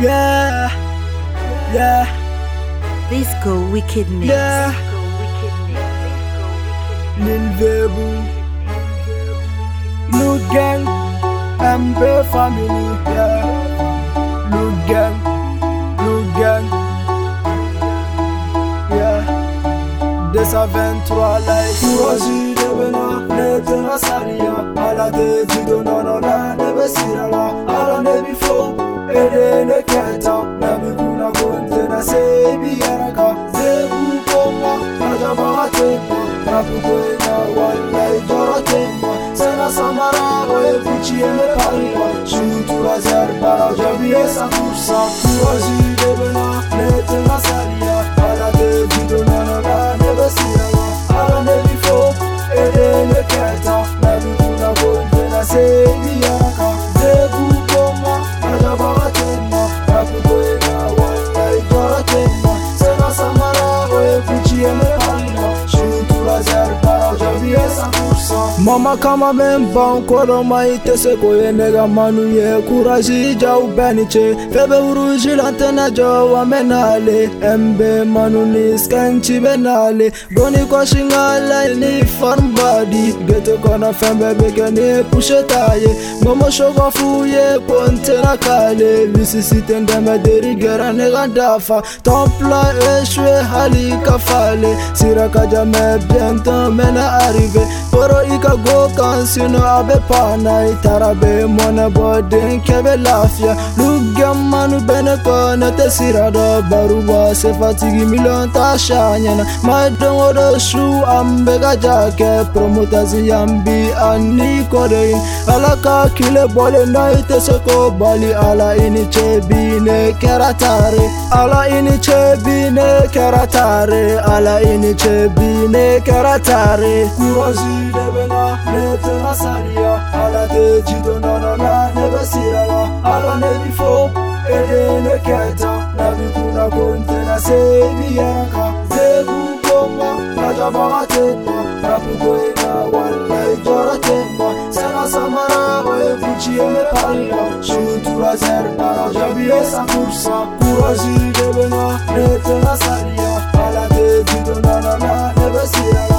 Yeah, yeah. Disco Wicked Mix. Yeah. Ninvebu. New gang. MB family. Yeah. New gang. New gang. Yeah. 223 likes. Rosie de Benoît. Nete Nasaria. Ala de Vido Nonona. Sirala. Ala Nebi Flow. Ede Tu aimes Paris, par la vie est Mama kama bɛ n ban kɔrɔ ma i tɛ se k'o ye ne ka manu ye Courage jaw bɛɛ ni ce Fɛn bɛ MB manu ni Skanchi bɛ n'ale Dɔɔni kɔsi n ka layi ni forme b'a di Gete kɔnɔ fɛn bɛɛ bɛ kɛ ni pushe t'a ye Momo Soko f'u ye ko n tɛna k'ale Lisisi tɛ deri gɛrɛ ne dafa. Temps plat échoué hali ka Sira ka jan mais mena n bɛ poro ika go kan sino abe pana itara be mona boden kebe lafiya lugam manu bene ko te sirado baruba se fatigi milon ta shanyana madon wodo shu ambe ga jake promoters yambi ani kodein alaka kile bole na ite se ko bali ala ini chebi ne keratare ala ini chebi ne keratare ala ini chebi ne keratare kurozi debena netena saria ala te jido nono na nebe sirala ala nebi fo ede ne keta na bikuna konte na sebi yaraka zebu konga na jabama teta na bugoina wala ijora tema sena samara oe kuchi eme parila shutura zerbara jabi esa kursa. Kurozi debena netena saria ala te jido nono na nebe sirala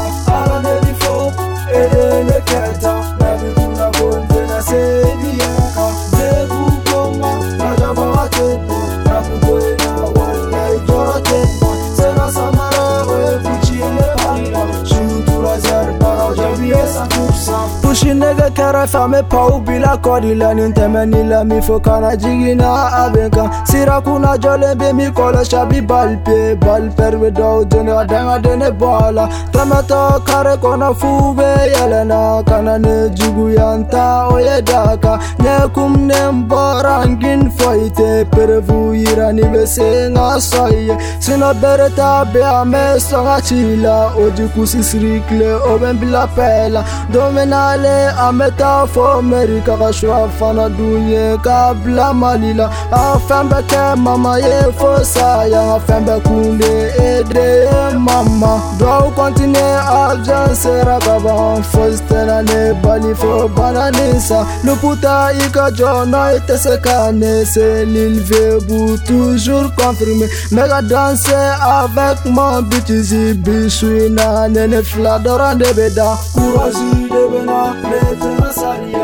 kara fame pau bila kodi la nintemeni la mi fo kana jigina abenka. Sira kuna jole be mi kola shabi balpe Balper we do dene adanga dene bala. Tamato kare kona fube yelena Kana ne jugu yanta oye daka. Ne kum ne mborangin foite Perevu yirani be senga soye. Sino bereta be ame songa chila Oji kusi sirikle oben bila pela. Domenale ameta fo Amerika k'a fɔ mɛri ka ka suya fana dun ye k'a bila mali la a fɛn bɛɛ kɛ mama ye fo saya fɛn bɛɛ kun e de ye ede ye mama duwawu kɔntine a biyɛn sera ka ban fosi melane balifo balanisa. Loputa ika jona itesekane selilve bu toujours confirme mega danse avec mon bitizi bisuina nene fila dɔrɔn de be da courage de bena ne tɛmɛ sariya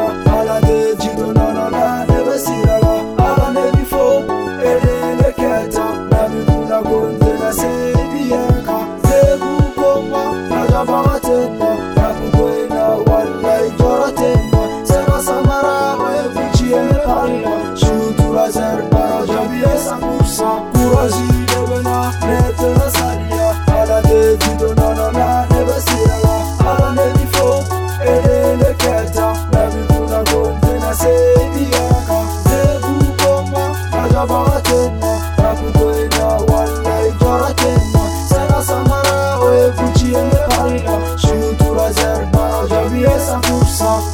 Così deve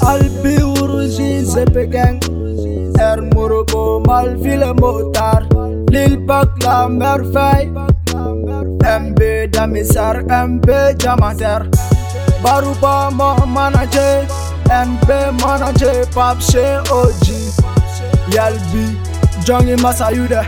Albi zepe gang Er muruko malvile motar Lil Bak la merveille MB Damisar MB Jamater. Baruba mo manager MB manager Papshe OG Yalbi Johnny Masayude